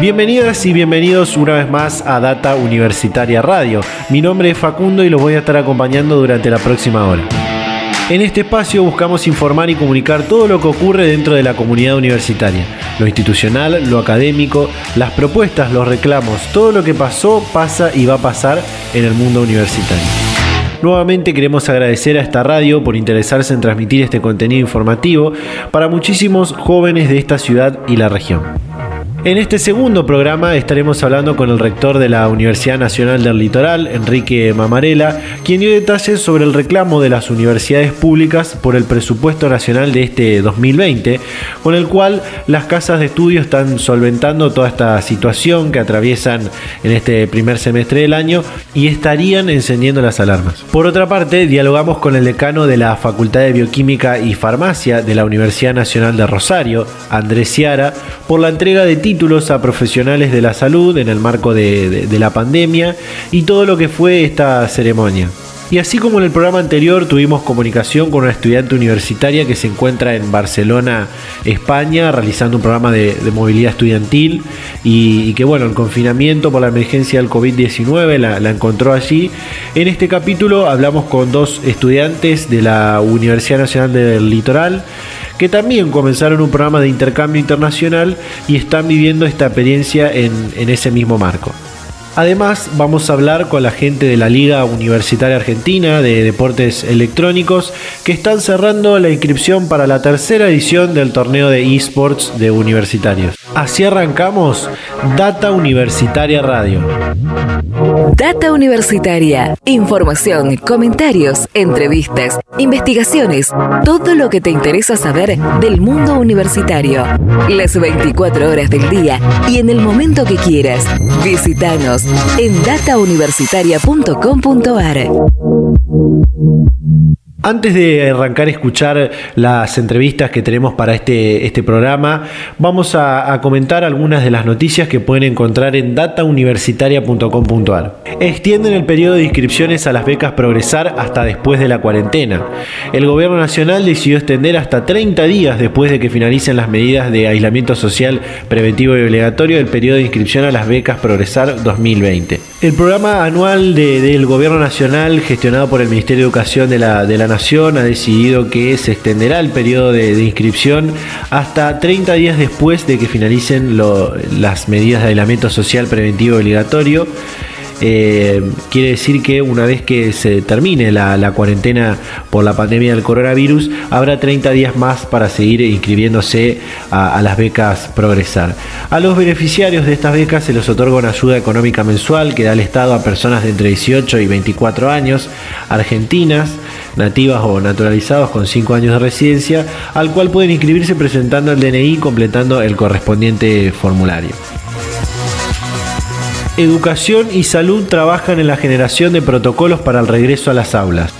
Bienvenidas y bienvenidos una vez más a Data Universitaria Radio. Mi nombre es Facundo y los voy a estar acompañando durante la próxima hora. En este espacio buscamos informar y comunicar todo lo que ocurre dentro de la comunidad universitaria, lo institucional, lo académico, las propuestas, los reclamos, todo lo que pasó, pasa y va a pasar en el mundo universitario. Nuevamente queremos agradecer a esta radio por interesarse en transmitir este contenido informativo para muchísimos jóvenes de esta ciudad y la región. En este segundo programa estaremos hablando con el rector de la Universidad Nacional del Litoral, Enrique Mamarela, quien dio detalles sobre el reclamo de las universidades públicas por el presupuesto nacional de este 2020, con el cual las casas de estudio están solventando toda esta situación que atraviesan en este primer semestre del año y estarían encendiendo las alarmas. Por otra parte, dialogamos con el decano de la Facultad de Bioquímica y Farmacia de la Universidad Nacional de Rosario, Andrés Ciara, por la entrega de títulos a profesionales de la salud en el marco de, la pandemia y todo lo que fue esta ceremonia. Y así como en el programa anterior tuvimos comunicación con una estudiante universitaria que se encuentra en Barcelona, España, realizando un programa de, movilidad estudiantil y, que bueno, el confinamiento por la emergencia del COVID-19 la, la, encontró allí. En este capítulo hablamos con dos estudiantes de la Universidad Nacional del Litoral que también comenzaron un programa de intercambio internacional y están viviendo esta experiencia en, ese mismo marco. Además, vamos a hablar con la gente de la Liga Universitaria Argentina de Deportes Electrónicos que están cerrando la inscripción para la tercera edición del torneo de esports de universitarios. Así arrancamos Data Universitaria Radio. Data Universitaria. Información, comentarios, entrevistas, investigaciones, todo lo que te interesa saber del mundo universitario. Las 24 horas del día y en el momento que quieras. Visítanos en datauniversitaria.com.ar. Antes de arrancar a escuchar las entrevistas que tenemos para este, este programa, vamos a, comentar algunas de las noticias que pueden encontrar en datauniversitaria.com.ar. Extienden el periodo de inscripciones a las becas Progresar hasta después de la cuarentena. El gobierno nacional decidió extender hasta 30 días después de que finalicen las medidas de aislamiento social preventivo y obligatorio el periodo de inscripción a las becas Progresar 2020. El programa anual del gobierno nacional gestionado por el Ministerio de Educación de la, de la Nación ha decidido que se extenderá el periodo de, inscripción hasta 30 días después de que finalicen las medidas de aislamiento social preventivo obligatorio. Eh, quiere decir que una vez que se termine la, cuarentena por la pandemia del coronavirus, habrá 30 días más para seguir inscribiéndose a, las becas Progresar. A los beneficiarios de estas becas se les otorga una ayuda económica mensual que da el Estado a personas de entre 18 y 24 años, argentinas, nativas o naturalizados con 5 años de residencia, al cual pueden inscribirse presentando el DNI y completando el correspondiente formulario. Educación y Salud trabajan en la generación de protocolos para el regreso a las aulas.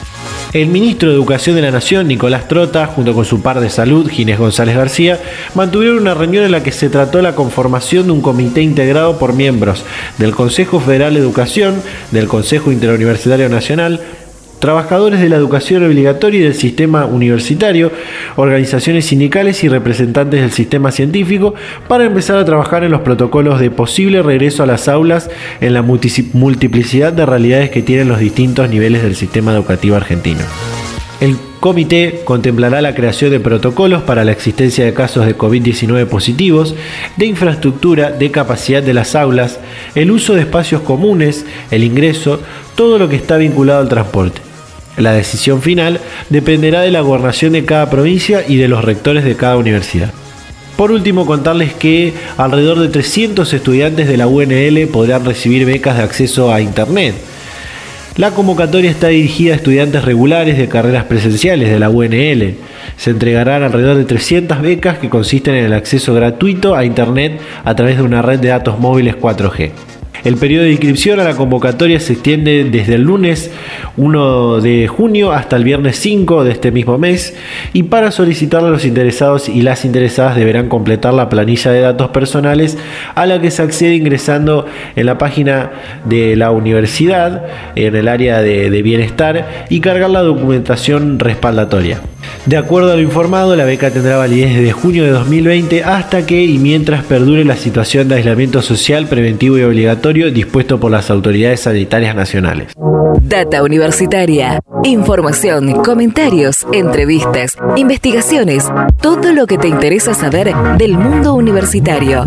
El ministro de Educación de la Nación, Nicolás Trota, junto con su par de salud, Ginés González García, mantuvieron una reunión en la que se trató la conformación de un comité integrado por miembros del Consejo Federal de Educación, del Consejo Interuniversitario Nacional, trabajadores de la educación obligatoria y del sistema universitario, organizaciones sindicales y representantes del sistema científico para empezar a trabajar en los protocolos de posible regreso a las aulas en la multiplicidad de realidades que tienen los distintos niveles del sistema educativo argentino. El comité contemplará la creación de protocolos para la existencia de casos de COVID-19 positivos, de infraestructura, de capacidad de las aulas, el uso de espacios comunes, el ingreso, todo lo que está vinculado al transporte. La decisión final dependerá de la gobernación de cada provincia y de los rectores de cada universidad. Por último, contarles que alrededor de 300 estudiantes de la UNL podrán recibir becas de acceso a Internet. La convocatoria está dirigida a estudiantes regulares de carreras presenciales de la UNL. Se entregarán alrededor de 300 becas que consisten en el acceso gratuito a Internet a través de una red de datos móviles 4G. El periodo de inscripción a la convocatoria se extiende desde el lunes 1 de junio hasta el viernes 5 de este mismo mes y para solicitarla los interesados y las interesadas deberán completar la planilla de datos personales a la que se accede ingresando en la página de la universidad en el área de, de bienestar y cargar la documentación respaldatoria. De acuerdo a lo informado, la beca tendrá validez desde junio de 2020 hasta que y mientras perdure la situación de aislamiento social preventivo y obligatorio dispuesto por las autoridades sanitarias nacionales. Data Universitaria. Información, comentarios, entrevistas, investigaciones, todo lo que te interesa saber del mundo universitario.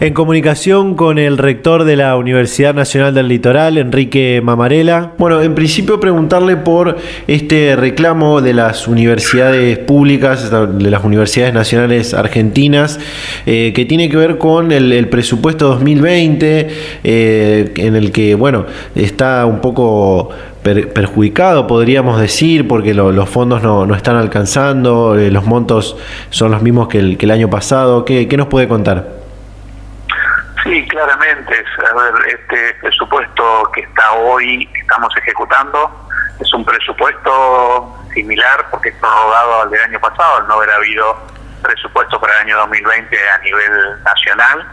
En comunicación con el rector de la Universidad Nacional del Litoral, Enrique Mamarela. Bueno, en principio preguntarle por este reclamo de las universidades públicas, de las universidades nacionales argentinas, eh, que tiene que ver con el, presupuesto 2020, eh, en el que, bueno, está un poco perjudicado, podríamos decir, porque los fondos no, están alcanzando, eh, los montos son los mismos que el, que el año pasado. ¿Qué, ¿Qué, nos puede contar? Sí, claramente. Este presupuesto que está hoy, estamos ejecutando, es un presupuesto similar porque es prorrogado al del año pasado, al no haber habido presupuesto para el año 2020 a nivel nacional.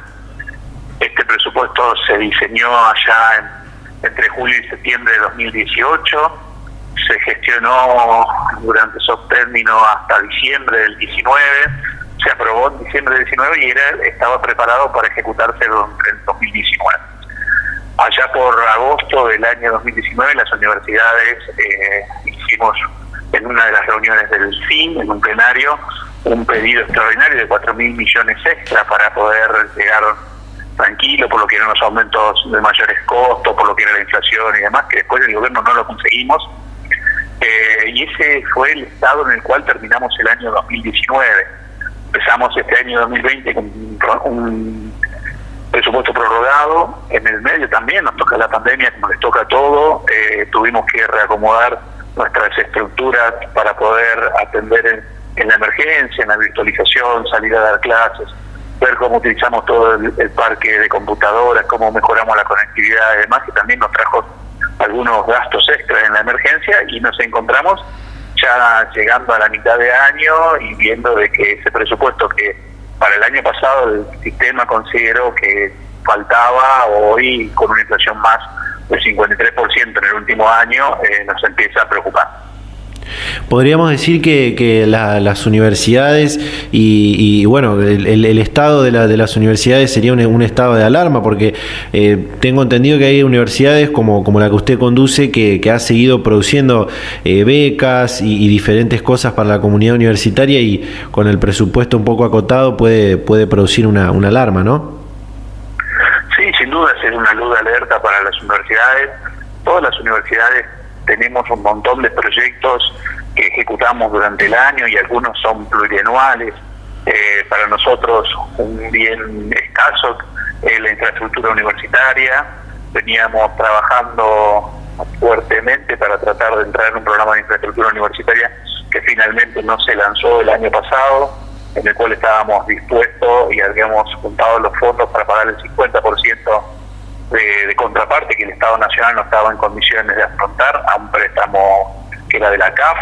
Este presupuesto se diseñó allá en entre julio y septiembre de 2018, se gestionó durante esos términos hasta diciembre del 19, se aprobó en diciembre del 19 y era, estaba preparado para ejecutarse en 2019. Allá por agosto del año 2019 las universidades eh, hicimos en una de las reuniones del FIN, en un plenario, un pedido extraordinario de 4 mil millones extra para poder llegar tranquilo por lo que eran los aumentos de mayores costos, por lo que era la inflación y demás, que después el gobierno no lo conseguimos. Eh, y ese fue el estado en el cual terminamos el año 2019. Empezamos este año 2020 con un presupuesto prorrogado, en el medio también nos toca la pandemia, como les toca todo, eh, tuvimos que reacomodar nuestras estructuras para poder atender en, en la emergencia, en la virtualización, salir a dar clases ver cómo utilizamos todo el, parque de computadoras, cómo mejoramos la conectividad y demás, que también nos trajo algunos gastos extras en la emergencia y nos encontramos ya llegando a la mitad de año y viendo de que ese presupuesto que para el año pasado el sistema consideró que faltaba, hoy con una inflación más del 53% en el último año, eh, nos empieza a preocupar. Podríamos decir que, las universidades y, bueno, el, estado de, las universidades sería un, estado de alarma, porque eh, tengo entendido que hay universidades como, la que usted conduce que, ha seguido produciendo eh, becas y, diferentes cosas para la comunidad universitaria y con el presupuesto un poco acotado puede, puede producir una, una alarma, ¿no? Sí, sin duda es una luz de alerta para las universidades. Todas las universidades tenemos un montón de proyectos que ejecutamos durante el año y algunos son plurianuales. Eh, para nosotros un bien escaso es la infraestructura universitaria. Veníamos trabajando fuertemente para tratar de entrar en un programa de infraestructura universitaria que finalmente no se lanzó el año pasado, en el cual estábamos dispuestos y habíamos juntado los fondos para pagar el 50% de, contraparte que el Estado Nacional no estaba en condiciones de afrontar a un préstamo que era de la CAF.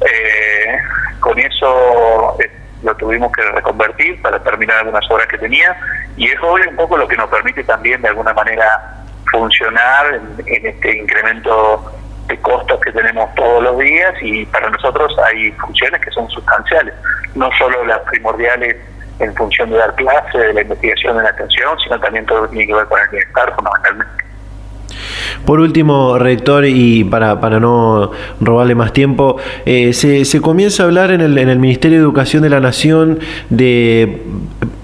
Eh, con eso eh, lo tuvimos que reconvertir para terminar algunas obras que tenía y es un poco lo que nos permite también de alguna manera funcionar en, este incremento de costos que tenemos todos los días y para nosotros hay funciones que son sustanciales, no solo las primordiales en función de dar clase, de la investigación, de la atención, sino también todo lo que tiene que ver con el bienestar fundamentalmente. Por último, rector, y para, para no robarle más tiempo, eh, se, comienza a hablar en el Ministerio de Educación de la Nación de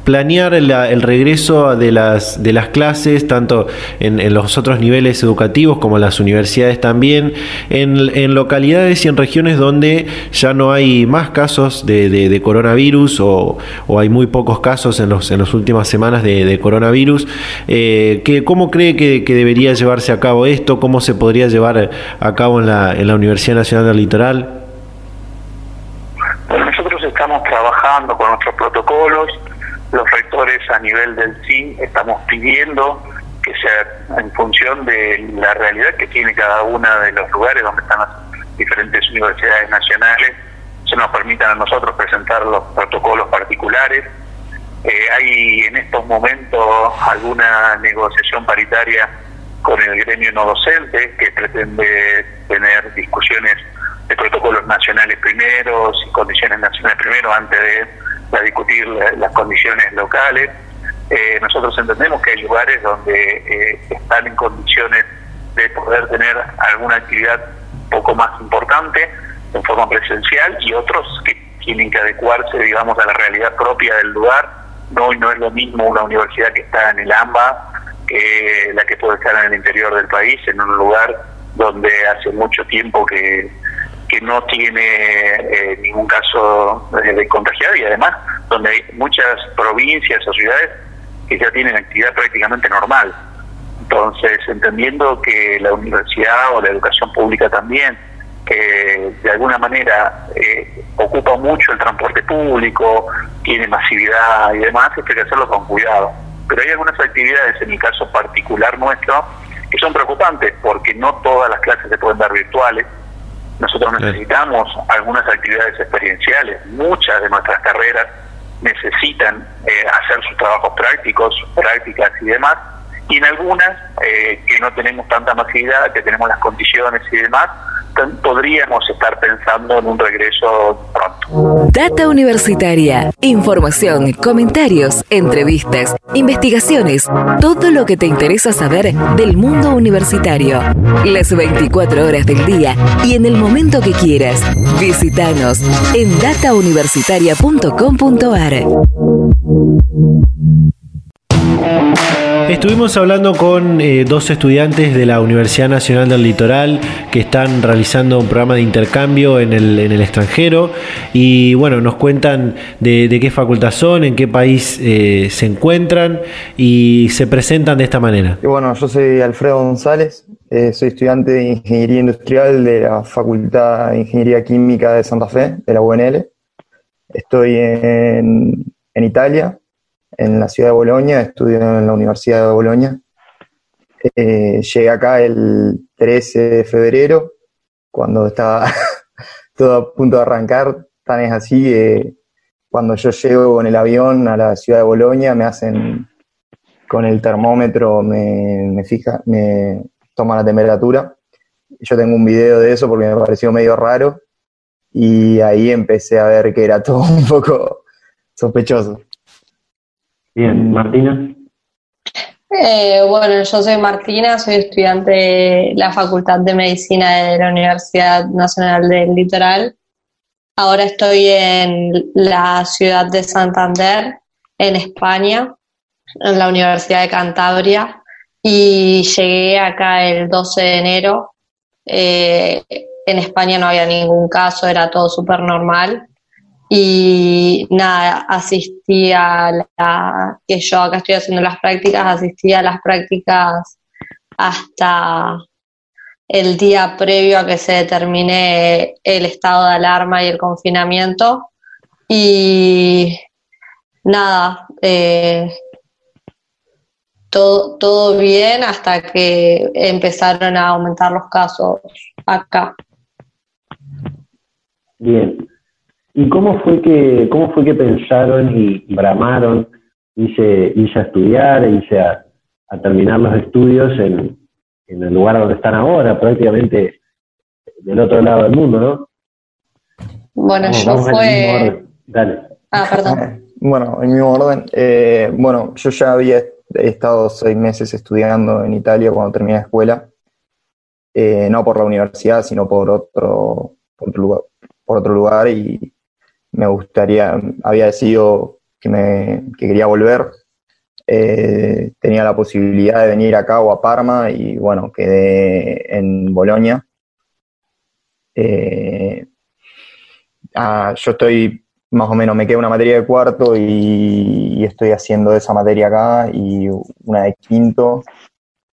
planear el regreso de las, de las clases, tanto en, los otros niveles educativos como en las universidades también, en, localidades y en regiones donde ya no hay más casos de, coronavirus o, hay muy pocos casos en, los, en las últimas semanas de, coronavirus. Eh, que, ¿Cómo cree que, debería llevarse a cabo esto? ¿Cómo se podría llevar a cabo en la, en la Universidad Nacional del Litoral? nosotros estamos trabajando con nuestros protocolos, los rectores a nivel del CIN estamos pidiendo que sea en función de la realidad que tiene cada uno de los lugares donde están las diferentes universidades nacionales, se nos permitan a nosotros presentar los protocolos particulares. Eh, hay en estos momentos alguna negociación paritaria con el gremio no docente que pretende tener discusiones de protocolos nacionales primero y condiciones nacionales primero antes de, discutir las condiciones locales. Eh, nosotros entendemos que hay lugares donde eh, están en condiciones de poder tener alguna actividad poco más importante en forma presencial y otros que tienen que adecuarse, digamos, a la realidad propia del lugar. No, no es lo mismo una universidad que está en el AMBA que la que puede estar en el interior del país, en un lugar donde hace mucho tiempo que, que no tiene eh, ningún caso de, de contagiado y además donde hay muchas provincias o ciudades que ya tienen actividad prácticamente normal. Entonces, entendiendo que la universidad o la educación pública también, que de alguna manera eh, ocupa mucho el transporte público, tiene masividad y demás, hay que hacerlo con cuidado. Pero hay algunas actividades, en el caso particular nuestro, que son preocupantes porque no todas las clases se pueden dar virtuales. Nosotros necesitamos algunas actividades experienciales, muchas de nuestras carreras necesitan eh, hacer sus trabajos prácticos, prácticas y demás, y en algunas eh, que no tenemos tanta masividad, que tenemos las condiciones y demás, podríamos estar pensando en un regreso pronto. Data Universitaria. Información, comentarios, entrevistas, investigaciones, todo lo que te interesa saber del mundo universitario. Las 24 horas del día y en el momento que quieras. Visítanos en datauniversitaria.com.ar. Estuvimos hablando con eh, dos estudiantes de la Universidad Nacional del Litoral que están realizando un programa de intercambio en el, en el extranjero y bueno, nos cuentan de, qué facultad son, en qué país eh, se encuentran y se presentan de esta manera. Bueno, yo soy Alfredo González, eh, soy estudiante de Ingeniería Industrial de la Facultad de Ingeniería Química de Santa Fe, de la UNL. Estoy en, en Italia en la ciudad de Bolonia, estudio en la Universidad de Bolonia. Eh, llegué acá el 13 de febrero, cuando estaba todo a punto de arrancar, tan es así, eh, cuando yo llego en el avión a la ciudad de Bolonia, me hacen con el termómetro, me, me fija, me toma la temperatura. Yo tengo un video de eso porque me pareció medio raro y ahí empecé a ver que era todo un poco sospechoso. Bien, Martina. Eh, bueno, yo soy Martina, soy estudiante de la Facultad de Medicina de la Universidad Nacional del Litoral. Ahora estoy en la ciudad de Santander, en España, en la Universidad de Cantabria, y llegué acá el 12 de enero. Eh, en España no había ningún caso, era todo súper normal y nada, asistí a la, que yo acá estoy haciendo las prácticas, asistí a las prácticas hasta el día previo a que se determine el estado de alarma y el confinamiento. Y nada, eh, todo, todo bien hasta que empezaron a aumentar los casos acá. Bien, ¿Y cómo fue que, cómo fue que pensaron y, bramaron irse, a estudiar, irse a, a terminar los estudios en, el lugar donde están ahora, prácticamente del otro lado del mundo, ¿no? Bueno, yo fue... Dale. Ah, perdón. Bueno, en mi orden, eh, bueno, yo ya había estado seis meses estudiando en Italia cuando terminé la escuela, eh, no por la universidad, sino por otro, por otro lugar, por otro lugar y me gustaría, había decidido que, me, quería volver, eh, tenía la posibilidad de venir acá o a Parma y bueno, quedé en Bolonia. Eh, ah, yo estoy más o menos, me queda una materia de cuarto y, estoy haciendo esa materia acá y una de quinto.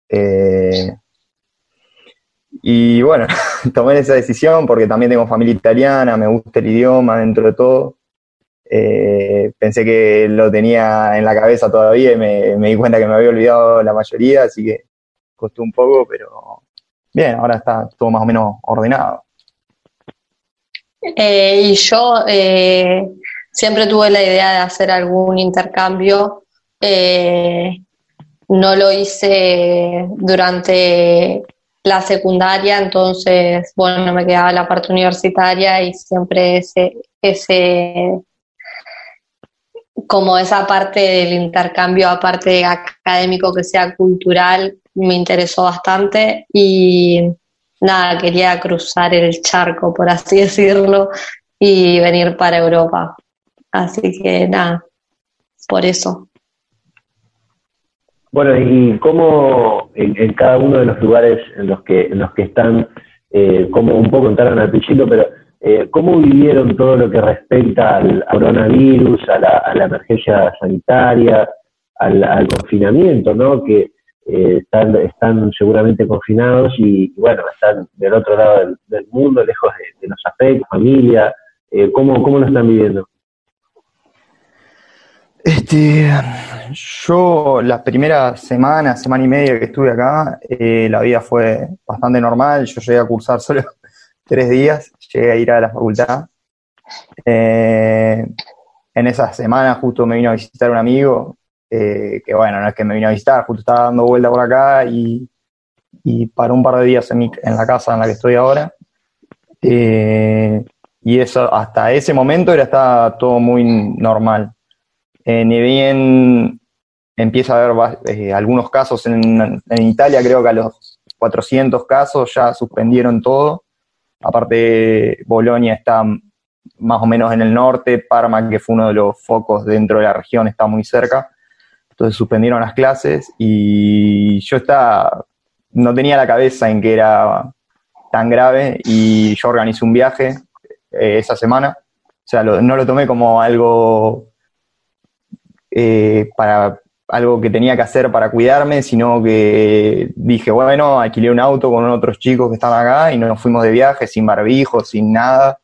Eh, y bueno, tomé esa decisión porque también tengo familia italiana, me gusta el idioma dentro de todo. Eh, pensé que lo tenía en la cabeza todavía y me, di cuenta que me había olvidado la mayoría, así que costó un poco, pero bien, ahora está todo más o menos ordenado. Eh, y yo eh, siempre tuve la idea de hacer algún intercambio. No lo hice durante la secundaria, entonces, bueno, me quedaba la parte universitaria y siempre ese, ese como esa parte del intercambio, aparte académico que sea cultural, me interesó bastante y nada, quería cruzar el charco, por así decirlo, y venir para Europa. Así que nada, por eso. Bueno, y cómo en, cada uno de los lugares en los que, en los que están, eh, como un poco entraron al pichito, pero eh, ¿cómo vivieron todo lo que respecta al coronavirus, a la, a la emergencia sanitaria, al, al, confinamiento, ¿no? Que eh, están, están seguramente confinados y, bueno, están del otro lado del, mundo, lejos de, los afectos, familia. Eh, ¿cómo, ¿Cómo lo están viviendo? Este, yo la primera semana, semana y media que estuve acá, eh, la vida fue bastante normal. Yo llegué a cursar solo tres días, llegué a ir a la facultad. en esa semana justo me vino a visitar un amigo eh, que bueno, no es que me vino a visitar, justo estaba dando vuelta por acá y, y para un par de días en, en, la casa en la que estoy ahora. Eh, y eso, hasta ese momento era estaba todo muy normal. Eh, ni bien empieza a haber algunos casos en, en Italia, creo que a los 400 casos ya suspendieron todo. Aparte, Bolonia está más o menos en el norte, Parma, que fue uno de los focos dentro de la región, está muy cerca. Entonces suspendieron las clases y yo estaba, no tenía la cabeza en que era tan grave y yo organizé un viaje eh, esa semana. O sea, no lo tomé como algo eh, para algo que tenía que hacer para cuidarme, sino que dije, bueno, alquilé un auto con otros chicos que estaban acá y nos fuimos de viaje sin barbijo, sin nada.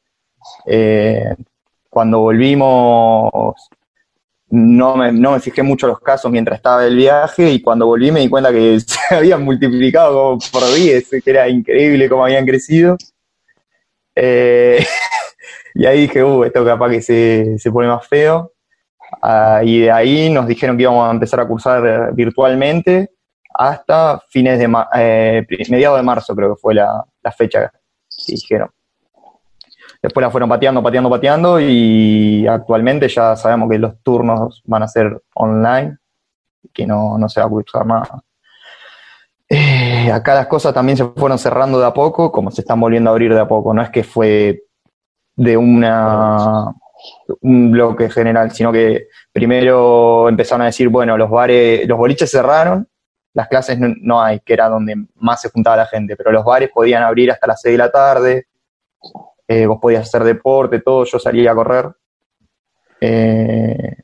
Eh, cuando volvimos no me, fijé mucho los casos mientras estaba el viaje y cuando volví me di cuenta que se habían multiplicado por 10, que era increíble cómo habían crecido. Eh, y ahí dije, uh, esto capaz que se, se pone más feo. Ah, y de ahí nos dijeron que íbamos a empezar a cursar virtualmente hasta fines de eh, mediados de marzo, creo que fue la, la fecha que dijeron. Después la fueron pateando, pateando, pateando y actualmente ya sabemos que los turnos van a ser online, que no, se va a usar más. Eh, acá las cosas también se fueron cerrando de a poco, como se están volviendo a abrir de a poco. No es que fue de una un bloque general, sino que primero empezaron a decir, bueno, los bares, los boliches cerraron, las clases no, hay, que era donde más se juntaba la gente, pero los bares podían abrir hasta las 6 de la tarde, eh, vos podías hacer deporte, todo, yo salía a correr. Eh,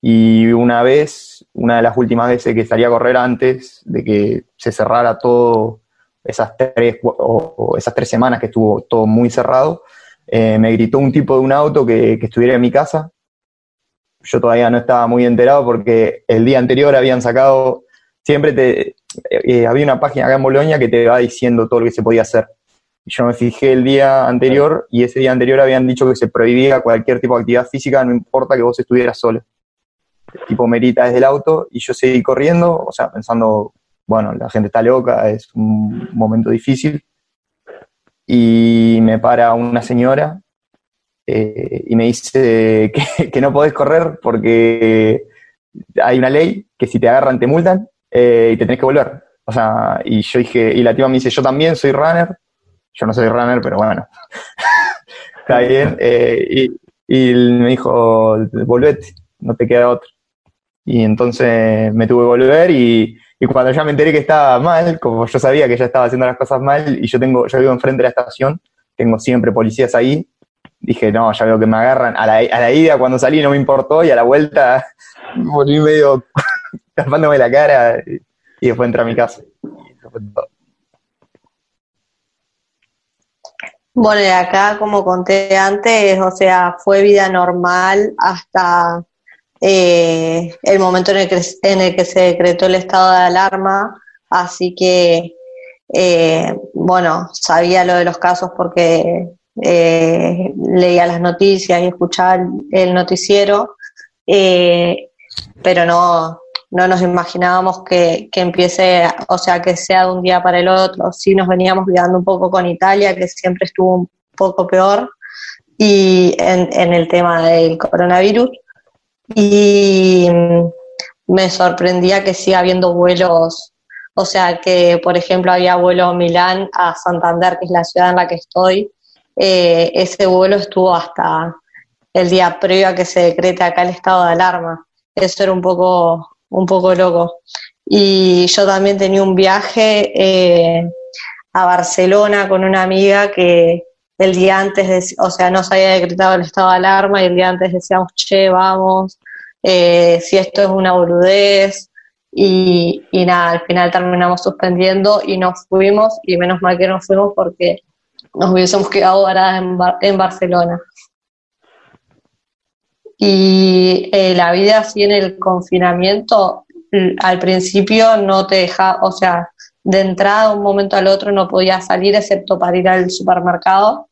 y una vez, una de las últimas veces que salí a correr antes de que se cerrara todo, esas tres, o, esas tres semanas que estuvo todo muy cerrado, eh, me gritó un tipo de un auto que, que, estuviera en mi casa. Yo todavía no estaba muy enterado porque el día anterior habían sacado, siempre te, había una página acá en Bolonia que te va diciendo todo lo que se podía hacer. Yo me fijé el día anterior y ese día anterior habían dicho que se prohibía cualquier tipo de actividad física, no importa que vos estuvieras solo. tipo merita desde el auto y yo seguí corriendo, o sea, pensando, bueno, la gente está loca, es un momento difícil. Y me para una señora eh, y me dice que, no podés correr porque hay una ley que si te agarran te multan eh, y te tenés que volver. O sea, y yo dije, y la tía me dice, yo también soy runner, yo no soy runner, pero bueno, está bien. Eh, y, me dijo, volvete, no te queda otro. Y entonces me tuve que volver y, cuando ya me enteré que estaba mal, como yo sabía que ya estaba haciendo las cosas mal y yo tengo, yo vivo enfrente de la estación, tengo siempre policías ahí, dije, no, ya veo que me agarran. A la, a la ida cuando salí no me importó y a la vuelta volví medio tapándome la cara y, después entré a mi casa. Y. Bueno, y acá, como conté antes, o sea, fue vida normal hasta eh, el momento en el, que, en el que se decretó el estado de alarma, así que, eh, bueno, sabía lo de los casos porque eh, leía las noticias y escuchaba el, noticiero, pero no, no nos imaginábamos que, que, empiece, o sea, que sea de un día para el otro. Sí nos veníamos cuidando un poco con Italia, que siempre estuvo un poco peor, y en, en el tema del coronavirus. Y me sorprendía que siga habiendo vuelos, o sea, que por ejemplo había vuelo Milán a Santander, que es la ciudad en la que estoy. Eh, ese vuelo estuvo hasta el día previo a que se decrete acá el estado de alarma. Eso era un poco un poco loco. Y yo también tenía un viaje eh, a Barcelona con una amiga que el día antes, o sea, no se había decretado el estado de alarma y el día antes decíamos, che, vamos, eh, si esto es una boludez. Y, nada, al final terminamos suspendiendo y nos fuimos, y menos mal que nos fuimos porque nos hubiésemos quedado varadas en, en Barcelona. Y eh, la vida así en el confinamiento, al principio no te deja, o sea, de entrada de un momento al otro no podía salir excepto para ir al supermercado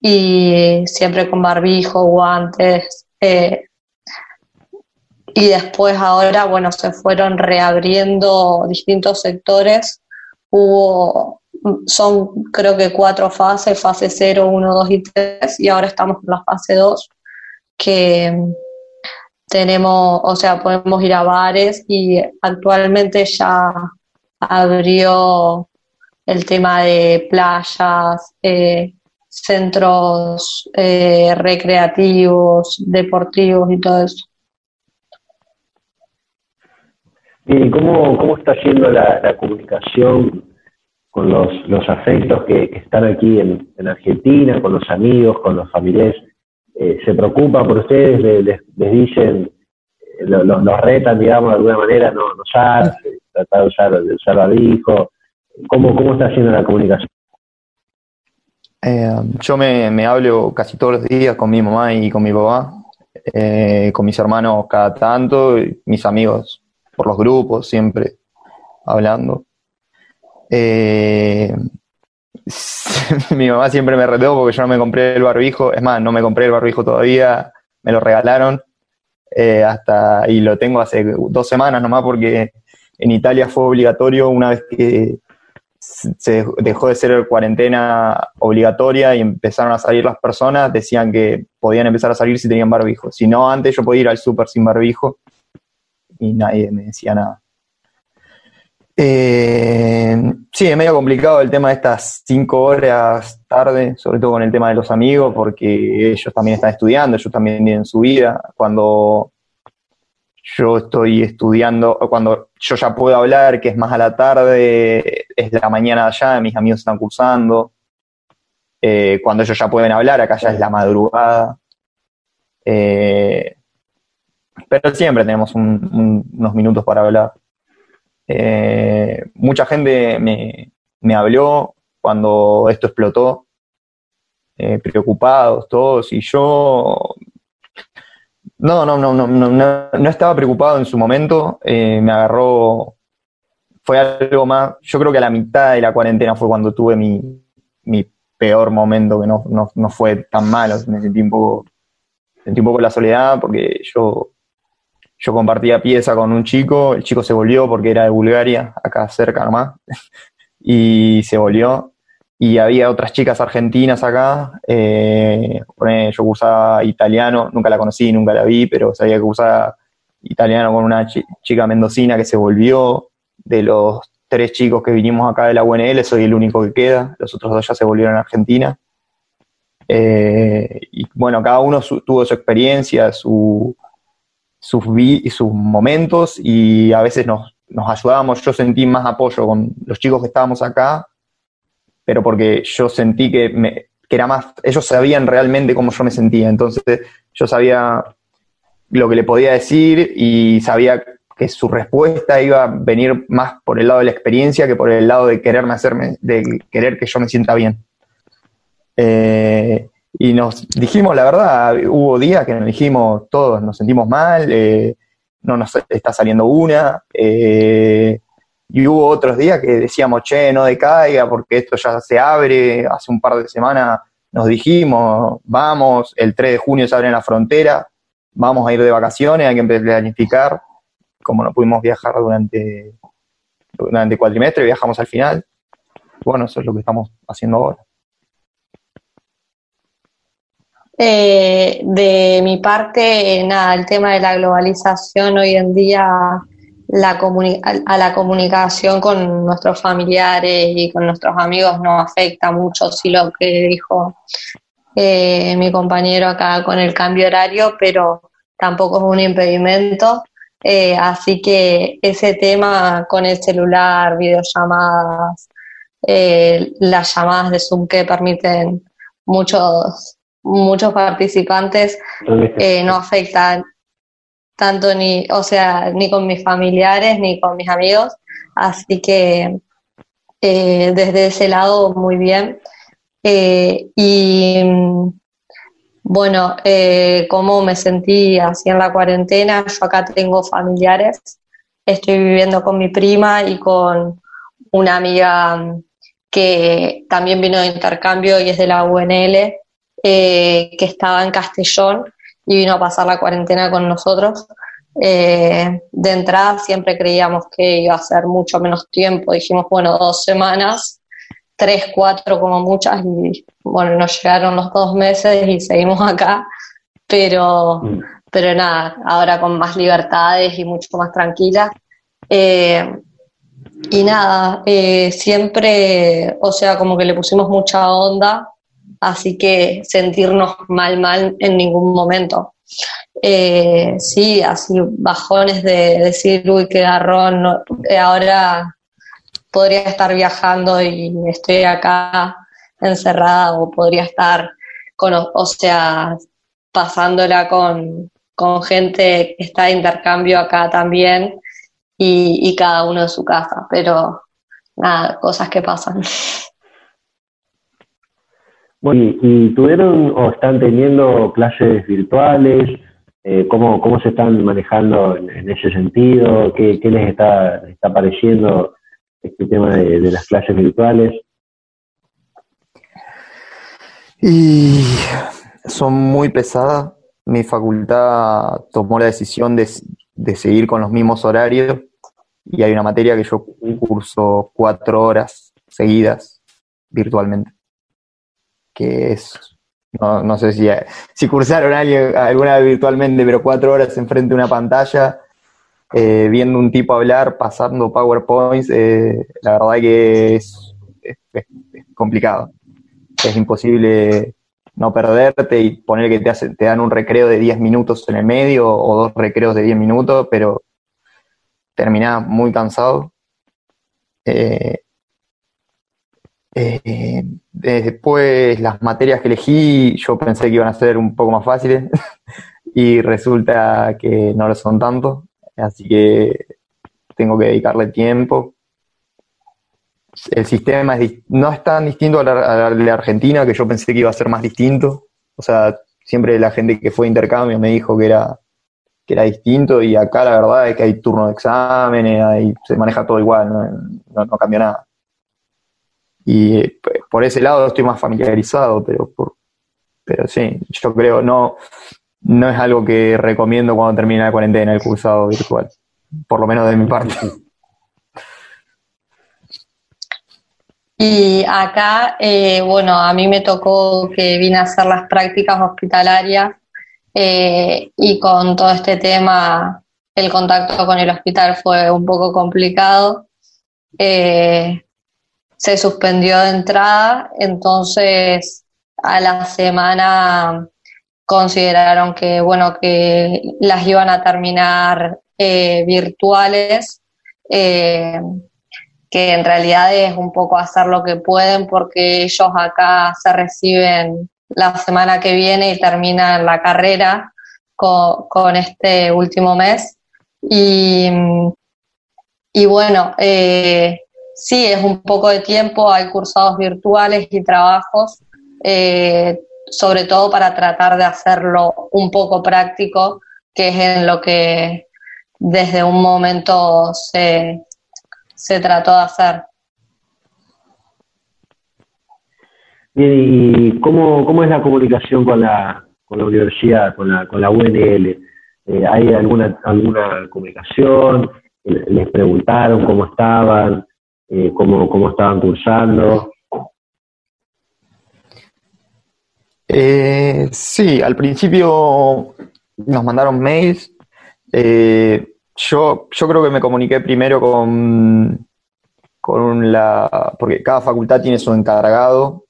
y siempre con barbijo, guantes. Eh, y después ahora, bueno, se fueron reabriendo distintos sectores. Hubo, son creo que cuatro fases, fase 0, 1, 2 y 3, y ahora estamos en la fase 2 que tenemos, o sea, podemos ir a bares y actualmente ya abrió el tema de playas, eh, centros eh, recreativos, deportivos y todo eso. ¿Y cómo, cómo está yendo la, comunicación con los, los afectos que, están aquí en, en, Argentina, con los amigos, con los familiares? Eh, se preocupa por ustedes, les, les dicen, eh, los, retan, digamos, de alguna manera, no, no usar, tratar de usar, de usar barbijo. ¿Cómo, ¿Cómo está haciendo la comunicación? Eh, yo me, me, hablo casi todos los días con mi mamá y con mi papá, con mis hermanos cada tanto, y mis amigos por los grupos, siempre hablando. Eh, mi mamá siempre me retó porque yo no me compré el barbijo, es más, no me compré el barbijo todavía, me lo regalaron eh, hasta y lo tengo hace dos semanas nomás porque en Italia fue obligatorio una vez que se dejó de ser cuarentena obligatoria y empezaron a salir las personas, decían que podían empezar a salir si tenían barbijo. Si no, antes yo podía ir al súper sin barbijo y nadie me decía nada. Eh, sí, es medio complicado el tema de estas cinco horas tarde, sobre todo con el tema de los amigos, porque ellos también están estudiando, ellos también tienen su vida. Cuando yo estoy estudiando, cuando yo ya puedo hablar, que es más a la tarde, es la mañana allá, mis amigos están cursando. Eh, cuando ellos ya pueden hablar, acá ya es la madrugada. Eh, pero siempre tenemos unos minutos para hablar. Eh, mucha gente me, me, habló cuando esto explotó, eh, preocupados todos, y yo no, no, no, no, no, no estaba preocupado en su momento, eh, me agarró, fue algo más, yo creo que a la mitad de la cuarentena fue cuando tuve mi, mi peor momento, que no, no, no fue tan malo, me sentí un sentí un poco la soledad, porque yo yo compartía pieza con un chico, el chico se volvió porque era de Bulgaria, acá cerca nomás, y se volvió. Y había otras chicas argentinas acá, eh, yo usaba italiano, nunca la conocí, nunca la vi, pero sabía que usaba italiano con una chica mendocina que se volvió. De los tres chicos que vinimos acá de la UNL, soy el único que queda, los otros dos ya se volvieron a Argentina. Eh, y bueno, cada uno tuvo su experiencia, su, sus, sus momentos y a veces nos, nos ayudábamos. Yo sentí más apoyo con los chicos que estábamos acá, pero porque yo sentí que, me, que era más, ellos sabían realmente cómo yo me sentía, entonces yo sabía lo que le podía decir y sabía que su respuesta iba a venir más por el lado de la experiencia que por el lado de quererme hacerme, de querer que yo me sienta bien. Eh, y nos dijimos la verdad, hubo días que nos dijimos todos, nos sentimos mal, eh, no nos está saliendo una, eh, y hubo otros días que decíamos, che, no decaiga porque esto ya se abre, hace un par de semanas nos dijimos, vamos, el 3 de junio se abre la frontera, vamos a ir de vacaciones, hay que planificar, como no pudimos viajar durante, durante cuatrimestre, viajamos al final, bueno, eso es lo que estamos haciendo ahora. Eh, de mi parte, nada, el tema de la globalización hoy en día, la a la comunicación con nuestros familiares y con nuestros amigos no afecta mucho, sí lo que dijo eh, mi compañero acá con el cambio horario, pero tampoco es un impedimento. Eh, así que ese tema con el celular, videollamadas, las llamadas de Zoom que permiten muchos muchos participantes eh, no afectan tanto ni, o sea, ni con mis familiares ni con mis amigos, así que eh, desde ese lado muy bien. Eh, y bueno, cómo me sentí así en la cuarentena, yo acá tengo familiares, estoy viviendo con mi prima y con una amiga que también vino de intercambio y es de la UNL, eh, que estaba en Castellón y vino a pasar la cuarentena con nosotros. Eh, de entrada siempre creíamos que iba a ser mucho menos tiempo, dijimos, bueno, dos semanas, tres, cuatro como muchas, y bueno, nos llegaron los dos meses y seguimos acá, pero, mm. pero nada, ahora con más libertades y mucho más tranquila. Eh, y nada, siempre, o sea, como que le pusimos mucha onda así que sentirnos mal, mal en ningún momento. Eh, sí, así bajones de decir, uy, qué garrón, eh, ahora podría estar viajando y estoy acá encerrada o podría estar con, o sea, pasándola con, gente que está de intercambio acá también y, y cada uno en su casa, pero nada, cosas que pasan. ¿y, tuvieron o están teniendo clases virtuales? Eh, ¿cómo, ¿Cómo se están manejando en, ese sentido? ¿Qué, les está, está pareciendo este tema de, las clases virtuales? Y son muy pesadas. Mi facultad tomó la decisión de, de seguir con los mismos horarios y hay una materia que yo curso cuatro horas seguidas virtualmente que es, no, no sé si, si cursaron alguna vez virtualmente, pero cuatro horas enfrente de una pantalla, eh, viendo un tipo hablar, pasando PowerPoints, eh, la verdad que es, complicado. Es imposible no perderte y poner que te, hace, te dan un recreo de 10 minutos en el medio o dos recreos de 10 minutos, pero terminás muy cansado. Eh, eh, después las materias que elegí yo pensé que iban a ser un poco más fáciles y resulta que no lo son tanto, así que tengo que dedicarle tiempo. El sistema no es tan distinto a la, de Argentina que yo pensé que iba a ser más distinto. O sea, siempre la gente que fue a intercambio me dijo que era, que era distinto y acá la verdad es que hay turno de exámenes, se maneja todo igual, no, no cambia nada. Y eh, por ese lado estoy más familiarizado, pero, por, pero sí, yo creo, no, no es algo que recomiendo cuando termine la cuarentena el cursado virtual, por lo menos de mi parte. Y acá, eh, bueno, a mí me tocó que vine a hacer las prácticas hospitalarias eh, y con todo este tema el contacto con el hospital fue un poco complicado. Eh, se suspendió de entrada, entonces a la semana consideraron que bueno que las iban a terminar eh, virtuales eh, que en realidad es un poco hacer lo que pueden porque ellos acá se reciben la semana que viene y terminan la carrera con, este último mes. Y, y bueno eh, sí, es un poco de tiempo, hay cursados virtuales y trabajos, eh, sobre todo para tratar de hacerlo un poco práctico, que es en lo que desde un momento se, se trató de hacer. Bien, ¿y cómo, cómo es la comunicación con la, con la universidad, con la, con la UNL? Eh, ¿Hay alguna, alguna comunicación? ¿Les preguntaron cómo estaban? Eh, cómo, ¿Cómo estaban cursando? Eh, sí, al principio nos mandaron mails. Eh, yo, yo creo que me comuniqué primero con, con la. porque cada facultad tiene su encargado.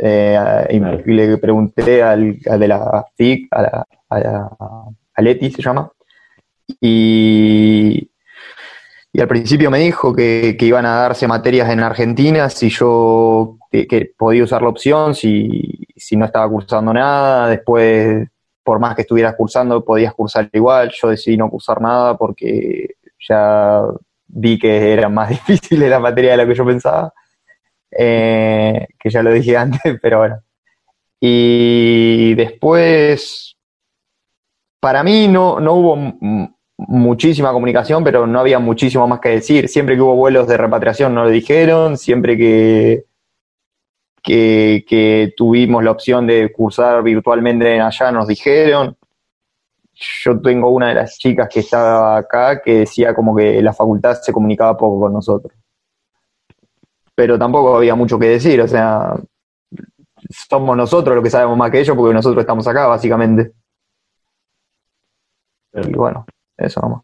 Eh, y le pregunté al, de la FIC, a, la, a, Leti se llama, y, y al principio me dijo que, iban a darse materias en Argentina si yo que, podía usar la opción, si, si no estaba cursando nada, después por más que estuvieras cursando, podías cursar igual. Yo decidí no cursar nada porque ya vi que era más difícil la materia de la que yo pensaba, eh, que ya lo dije antes, pero bueno. Y después, para mí no, no hubo muchísima comunicación, pero no había muchísimo más que decir. Siempre que hubo vuelos de repatriación no lo dijeron, siempre que que, tuvimos la opción de cursar virtualmente allá, nos dijeron. Yo tengo una de las chicas que estaba acá que decía como que la facultad se comunicaba poco con nosotros. Pero tampoco había mucho que decir, o sea, somos nosotros los que sabemos más que ellos porque nosotros estamos acá, básicamente. Y bueno, eso vamos.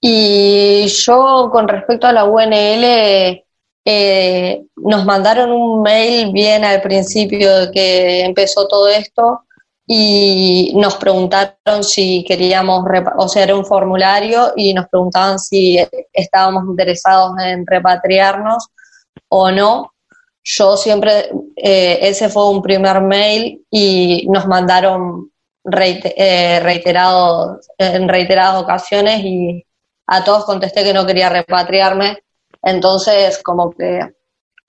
Y yo con respecto a la UNL, eh, nos mandaron un mail bien al principio de que empezó todo esto y nos preguntaron si queríamos, o sea, era un formulario y nos preguntaban si estábamos interesados en repatriarnos o no. Yo siempre, eh, ese fue un primer mail y nos mandaron eh, reiterados, en reiteradas ocasiones y a todos contesté que no quería repatriarme. Entonces, como que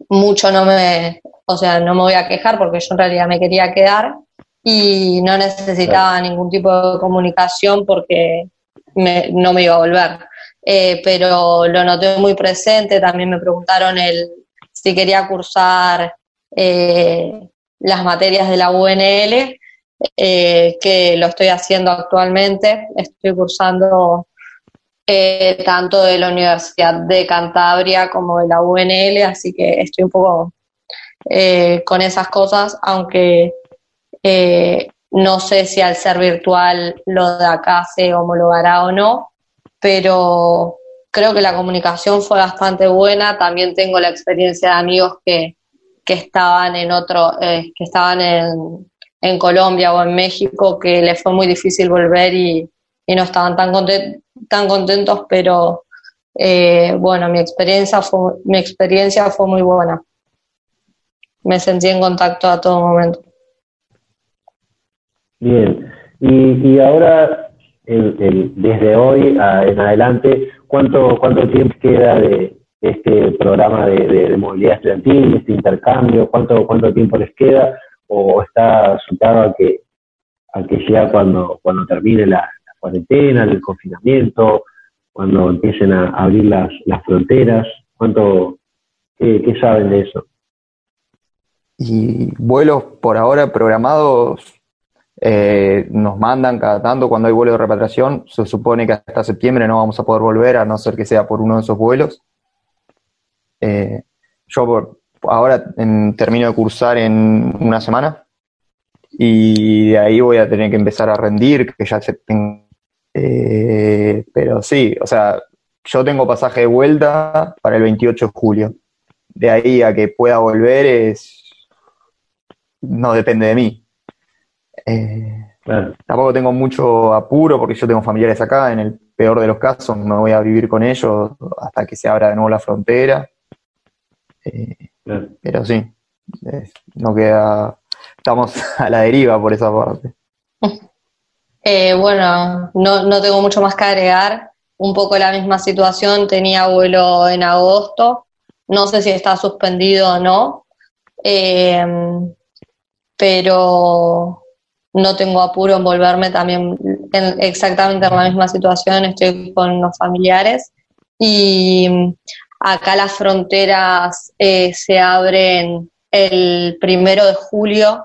mucho no me, o sea, no me voy a quejar porque yo en realidad me quería quedar y no necesitaba ningún tipo de comunicación porque no me iba a volver. Eh, pero lo noté muy presente, también me preguntaron el, si quería cursar eh, las materias de la UNL, eh, que lo estoy haciendo actualmente, estoy cursando eh, tanto de la Universidad de Cantabria como de la UNL, así que estoy un poco eh, con esas cosas, aunque no sé si al ser virtual lo de acá se homologará o no, pero creo que la comunicación fue bastante buena, también tengo la experiencia de amigos que, que estaban en otro, que estaban en, en Colombia o en México, que les fue muy difícil volver y, no estaban tan tan contentos, pero eh, bueno, mi experiencia, fue, mi experiencia fue muy buena. Me sentí en contacto a todo momento. Bien, y, y ahora, desde hoy en adelante, ¿cuánto, ¿cuánto tiempo queda de este programa de, movilidad estudiantil, de este intercambio? ¿Cuánto, ¿Cuánto tiempo les queda? ¿O está asustado a que, a que sea cuando, cuando termine la, cuarentena, el confinamiento, cuando empiecen a abrir las, las fronteras? ¿Cuánto, qué, saben de eso? Y vuelos por ahora programados eh, nos mandan cada tanto cuando hay vuelo de repatriación. Se supone que hasta septiembre no vamos a poder volver, a no ser que sea por uno de esos vuelos. Eh, yo por, ahora termino de cursar en una semana y de ahí voy a tener que empezar a rendir, que ya se, tengo eh, pero sí, o sea, yo tengo pasaje de vuelta para el 28 de julio. De ahí a que pueda volver es no depende de mí. Eh, tampoco tengo mucho apuro porque yo tengo familiares acá. En el peor de los casos me voy a vivir con ellos hasta que se abra de nuevo la frontera. Eh, pero sí, no queda. Estamos a la deriva por esa parte. Eh, bueno, no, no tengo mucho más que agregar. Un poco la misma situación, tenía vuelo en agosto. No sé si está suspendido o no, Em, pero no tengo apuro en volverme también en, exactamente en la misma situación, estoy con los familiares y acá las fronteras eh, se abren el primero de julio,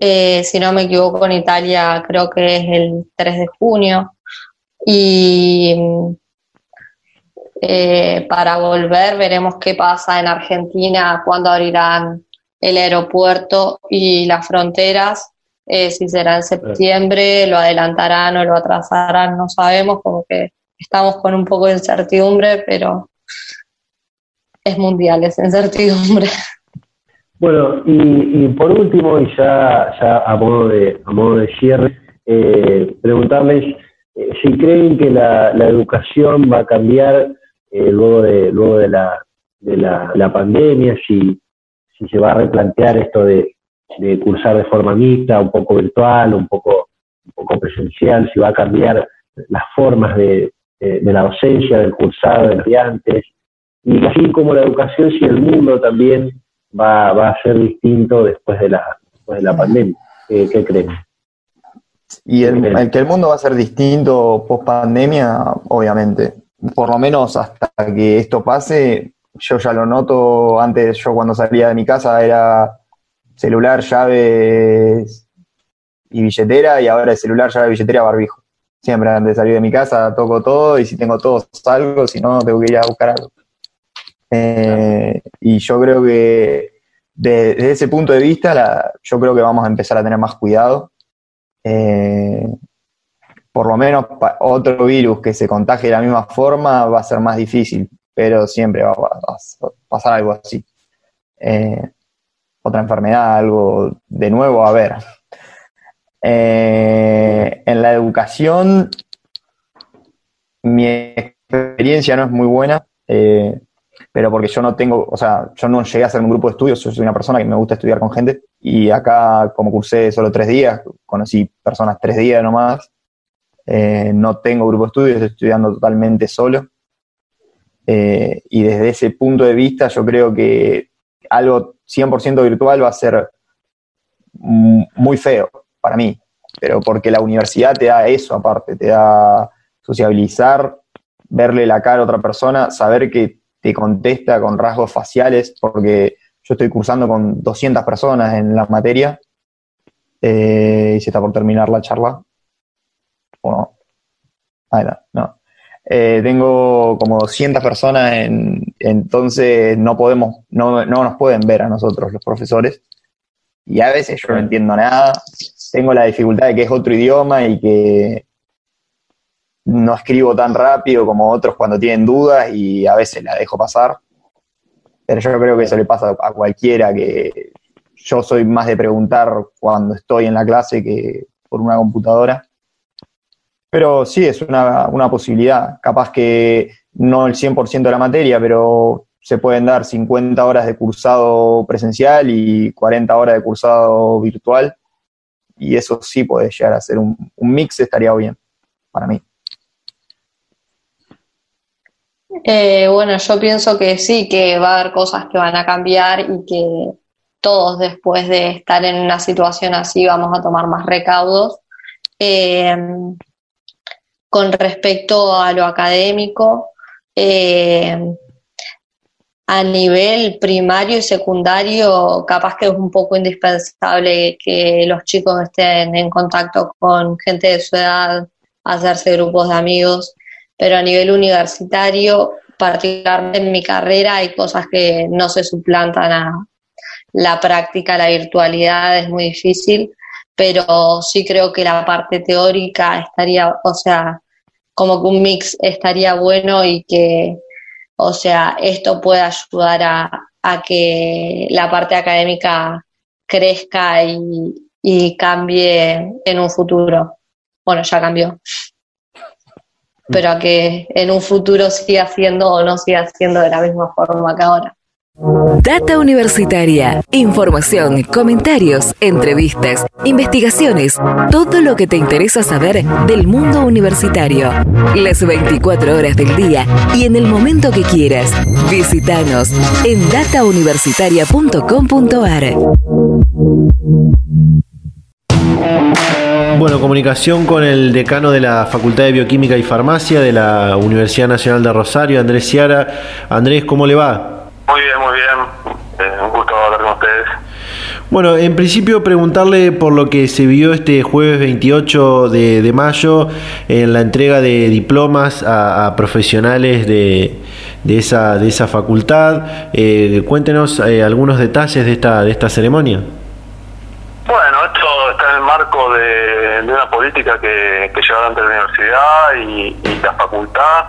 eh, si no me equivoco en Italia creo que es el 3 de junio. Y eh, para volver veremos qué pasa en Argentina, cuándo abrirán el aeropuerto y las fronteras, eh, si será en septiembre, lo adelantarán o lo atrasarán, no sabemos, como que estamos con un poco de incertidumbre, pero es mundial esa incertidumbre. Bueno, y, por último, y ya, a, modo de, a modo de cierre, eh, preguntarles eh, si creen que la, educación va a cambiar luego de luego de la, de la pandemia, si, si se va a replantear esto de, cursar de forma mixta, un poco virtual, un poco, un poco presencial, si va a cambiar las formas de, la docencia, del cursado, de estudiantes, y así como la educación, si el mundo también va, va a ser distinto después de la, de la pandemia. ¿Qué, creen? Y el, que el mundo va a ser distinto post pandemia, obviamente. Por lo menos hasta que esto pase, yo ya lo noto, antes yo cuando salía de mi casa era celular, llaves y billetera, y ahora es celular, llave, billetera, barbijo. Siempre antes de salir de mi casa toco todo y si tengo todo salgo, si no tengo que ir a buscar algo. Eh, y yo creo que desde ese punto de vista, yo creo que vamos a empezar a tener más cuidado. Eh, por lo menos otro virus que se contagie de la misma forma va a ser más difícil pero siempre va, a pasar algo así. Eh, otra enfermedad, algo de nuevo a ver. En la educación, mi experiencia no es muy buena, pero porque yo no tengo, o sea, yo no llegué a hacer un grupo de estudios, yo soy una persona que me gusta estudiar con gente, y acá, como cursé solo tres días, conocí personas tres días nomás, no tengo grupo de estudios, estoy estudiando totalmente solo. Eh, y desde ese punto de vista yo creo que algo 100% virtual va a ser muy feo para mí, pero porque la universidad te da eso aparte, te da sociabilizar, verle la cara a otra persona, saber que te contesta con rasgos faciales, porque yo estoy cursando con 200 personas en la materia eh, y se está por terminar la charla. ¿O no? Ahí está, no. Eh, tengo como 200 personas, en, entonces no podemos, no, no nos pueden ver a nosotros los profesores. Y a veces yo no entiendo nada. Tengo la dificultad de que es otro idioma y que no escribo tan rápido como otros cuando tienen dudas y a veces la dejo pasar. Pero yo creo que eso le pasa a cualquiera que yo soy más de preguntar cuando estoy en la clase que por una computadora. Pero sí, es una, una posibilidad. Capaz que no el 100% de la materia, pero se pueden dar 50 horas de cursado presencial y 40 horas de cursado virtual. Y eso sí puede llegar a ser un, mix, estaría bien para mí. Eh, bueno, yo pienso que sí, que va a haber cosas que van a cambiar y que todos después de estar en una situación así vamos a tomar más recaudos. Eh, con respecto a lo académico, eh, a nivel primario y secundario, capaz que es un poco indispensable que los chicos estén en contacto con gente de su edad, hacerse grupos de amigos, pero a nivel universitario, particularmente en mi carrera, hay cosas que no se suplantan a la práctica, la virtualidad es muy difícil, pero sí creo que la parte teórica estaría, o sea, como que un mix estaría bueno y que, o sea, esto puede ayudar a, que la parte académica crezca y, cambie en un futuro. Bueno, ya cambió. Pero a que en un futuro siga siendo o no siga siendo de la misma forma que ahora. Data Universitaria. Información, comentarios, entrevistas, investigaciones, todo lo que te interesa saber del mundo universitario. Las 24 horas del día y en el momento que quieras. Visítanos en datauniversitaria.com.ar. Bueno, comunicación con el decano de la Facultad de Bioquímica y Farmacia de la Universidad Nacional de Rosario, Andrés Ciara. Andrés, ¿cómo le va? Muy bien, muy bien. Eh, un gusto hablar con ustedes. Bueno, en principio preguntarle por lo que se vio este jueves 28 de, mayo en la entrega de diplomas a, profesionales de, de, esa, de esa facultad. Eh, cuéntenos eh, algunos detalles de esta, de esta ceremonia. De, una política que, que lleva adelante la universidad y, y la facultad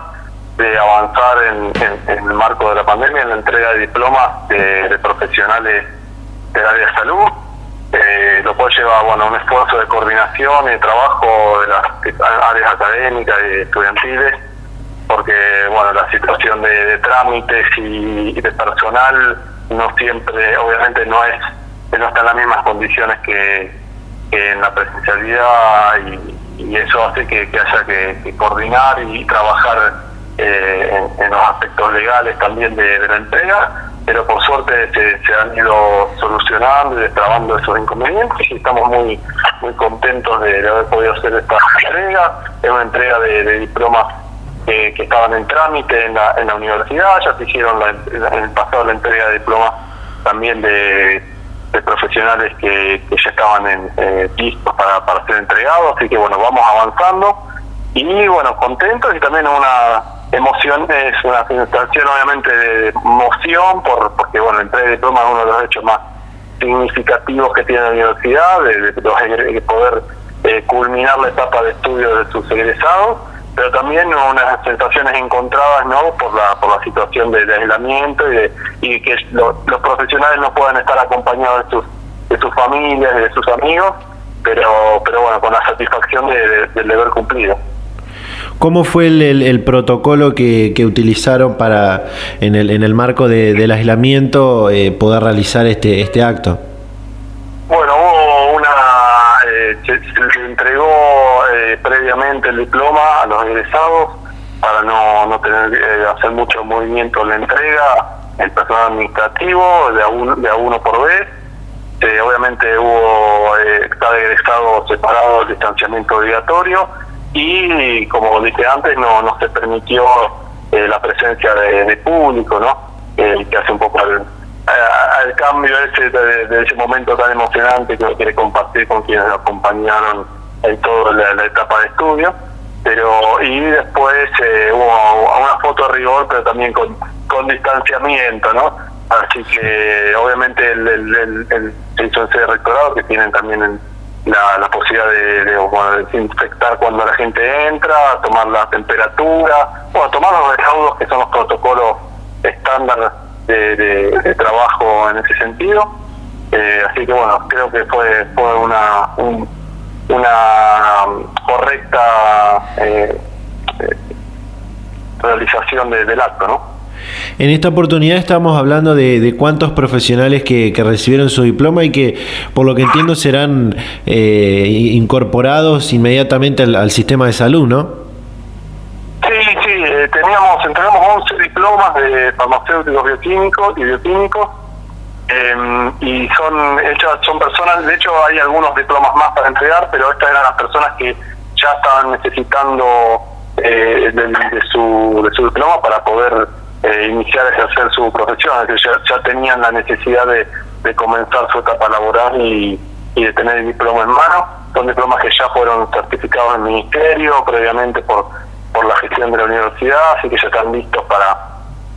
de avanzar en, el marco de la pandemia en la entrega de diplomas de, profesionales del área de salud, eh, lo cual lleva bueno, un esfuerzo de coordinación y de trabajo de las áreas académicas y estudiantiles, porque bueno, la situación de, trámites y, de personal no siempre, obviamente no es no está en las mismas condiciones que, en la presencialidad y, eso hace que, haya que coordinar y trabajar eh, en, los aspectos legales también de, la entrega, pero por suerte se, han ido solucionando y destrabando esos inconvenientes y estamos muy muy contentos de, haber podido hacer esta entrega. Es una entrega de, diplomas que estaban en trámite en la, en la universidad, ya se hicieron en el pasado la entrega de diplomas también de, profesionales que, ya estaban en, eh, listos para, ser entregados, así que bueno, vamos avanzando. Y bueno, contentos y también una emoción, es una sensación obviamente de emoción, por, porque bueno, el diploma es uno de los hechos más significativos que tiene la universidad, de, poder eh, culminar la etapa de estudio de sus egresados, pero también unas sensaciones encontradas no por la por la situación de, aislamiento y, de, y que los profesionales no puedan estar acompañados de sus de sus familias de sus amigos, pero pero bueno, con la satisfacción de, del deber cumplido. ¿Cómo fue el, protocolo que, utilizaron para, en el, en el marco del aislamiento, eh, poder realizar este, este acto? Bueno, hubo una. Eh, se, previamente el diploma a los egresados para no, no tener que hacer mucho movimiento en la entrega, el personal administrativo, de a uno, de a uno por vez. obviamente hubo cada egresado separado, el distanciamiento obligatorio y como dije antes no, no se permitió eh, la presencia de, público, ¿no? Eh, que hace un poco al, cambio ese de, ese momento tan emocionante que uno quiere compartir con quienes lo acompañaron en toda la, etapa de estudio. Pero, y después eh, hubo una foto a rigor, pero también con, con distanciamiento, ¿no? Así que obviamente el, el, el, el rectorado que tienen también la, la posibilidad de, de, desinfectar cuando la gente entra, tomar la temperatura, bueno, tomar los recaudos que son los protocolos estándar de, trabajo en ese sentido. Eh, así que bueno, creo que fue, fue una, una correcta eh, eh, realización del acto, ¿no? En esta oportunidad estamos hablando de, cuántos profesionales que, recibieron su diploma y que, por lo que entiendo, serán eh, incorporados inmediatamente al, sistema de salud, ¿no? Sí, sí, eh, teníamos, entregamos 11 diplomas de farmacéuticos bioquímicos y bioquímicos em, y son hechas, son personas, de hecho hay algunos diplomas más para entregar, pero estas eran las personas que ya estaban necesitando eh, de, su, de su diploma para poder eh, iniciar a ejercer su profesión, que ya, tenían la necesidad de, comenzar su etapa laboral y, de tener el diploma en mano. Son diplomas que ya fueron certificados en el ministerio previamente por, por la gestión de la universidad, así que ya están listos para,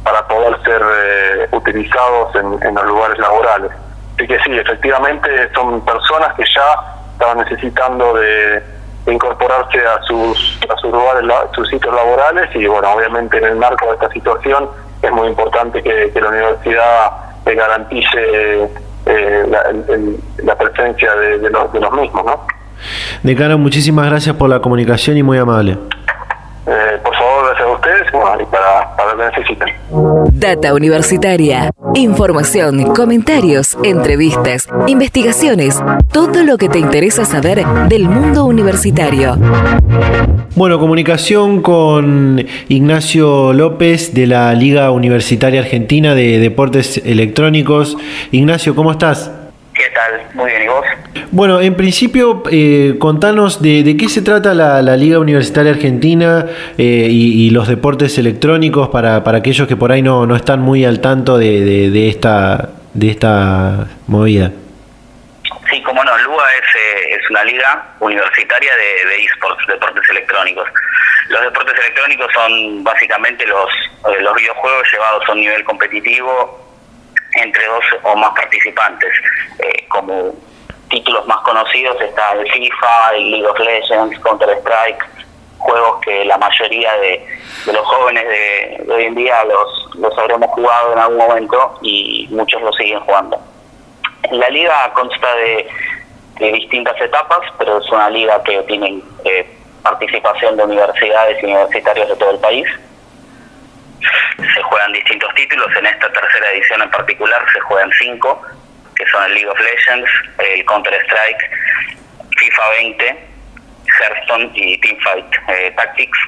para poder ser eh, utilizados en, los lugares laborales. Así que sí, efectivamente son personas que ya estaban necesitando de, incorporarse a sus lugares, sus sitios laborales y bueno, obviamente en el marco de esta situación es muy importante que, la universidad garantice eh, la, presencia de, los, de los mismos, ¿no? Decano, muchísimas gracias por la comunicación y muy amable. Eh, por favor, gracias a ustedes y para, para lo que necesiten. Data Universitaria. Información, comentarios, entrevistas, investigaciones, todo lo que te interesa saber del mundo universitario. Bueno, comunicación con Ignacio López de la Liga Universitaria Argentina de Deportes Electrónicos. Ignacio, ¿cómo estás? ¿Qué tal? Muy bien, ¿y vos? Bueno, en principio, eh, contanos de, qué se trata la, Liga Universitaria Argentina eh, y, los deportes electrónicos para, para, aquellos que por ahí no, no están muy al tanto de, de, esta, de esta movida. Sí, como no, LUA es, eh, es una liga universitaria de, de esports, deportes electrónicos. Los deportes electrónicos son básicamente los, los videojuegos llevados a un nivel competitivo entre dos o más participantes. Eh, como títulos más conocidos está el FIFA, el League of Legends, Counter-Strike, juegos que la mayoría de, los jóvenes de, hoy en día los, los habremos jugado en algún momento y muchos lo siguen jugando. La liga consta de, distintas etapas, pero es una liga que tiene eh, participación de universidades y universitarios de todo el país juegan distintos títulos, en esta tercera edición en particular se juegan cinco, que son el League of Legends, el Counter-Strike, FIFA 20, Hearthstone y Teamfight eh, Tactics.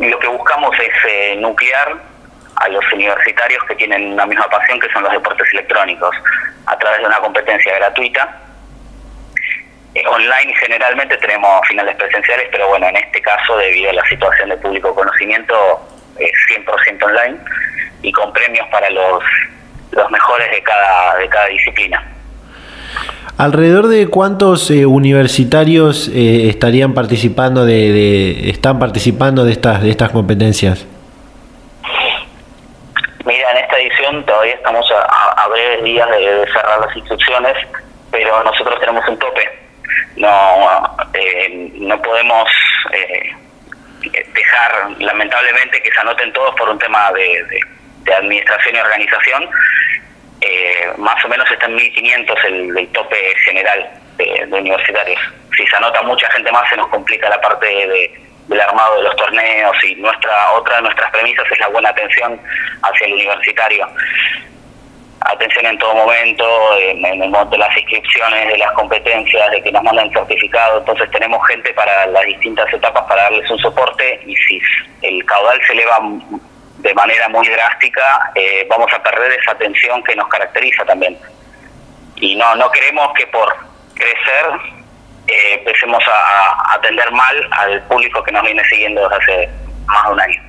Lo que buscamos es eh, nuclear a los universitarios que tienen una misma pasión que son los deportes electrónicos, a través de una competencia gratuita. Eh, online generalmente tenemos finales presenciales, pero bueno, en este caso, debido a la situación de público conocimiento, es 100% online y con premios para los, los mejores de cada, de cada disciplina. ¿Alrededor de cuántos eh, universitarios eh, estarían participando de, están participando de estas de estas competencias? Mira, en esta edición todavía estamos a, breves días de, cerrar las inscripciones, pero nosotros tenemos un tope. No, eh, no podemos dejar lamentablemente que se anoten todos por un tema de, administración y organización. Eh, más o menos está en 1.500 el, tope general de, universitarios. Si se anota mucha gente más se nos complica la parte del armado de los torneos y nuestra otra de nuestras premisas es la buena atención hacia el universitario atención en todo momento, en, el momento de las inscripciones, de las competencias, de que nos mandan certificado. Entonces tenemos gente para las distintas etapas para darles un soporte y si el caudal se eleva de manera muy drástica, eh, vamos a perder esa atención que nos caracteriza también. Y no, no queremos que por crecer eh, empecemos a atender mal al público que nos viene siguiendo desde hace más de un año.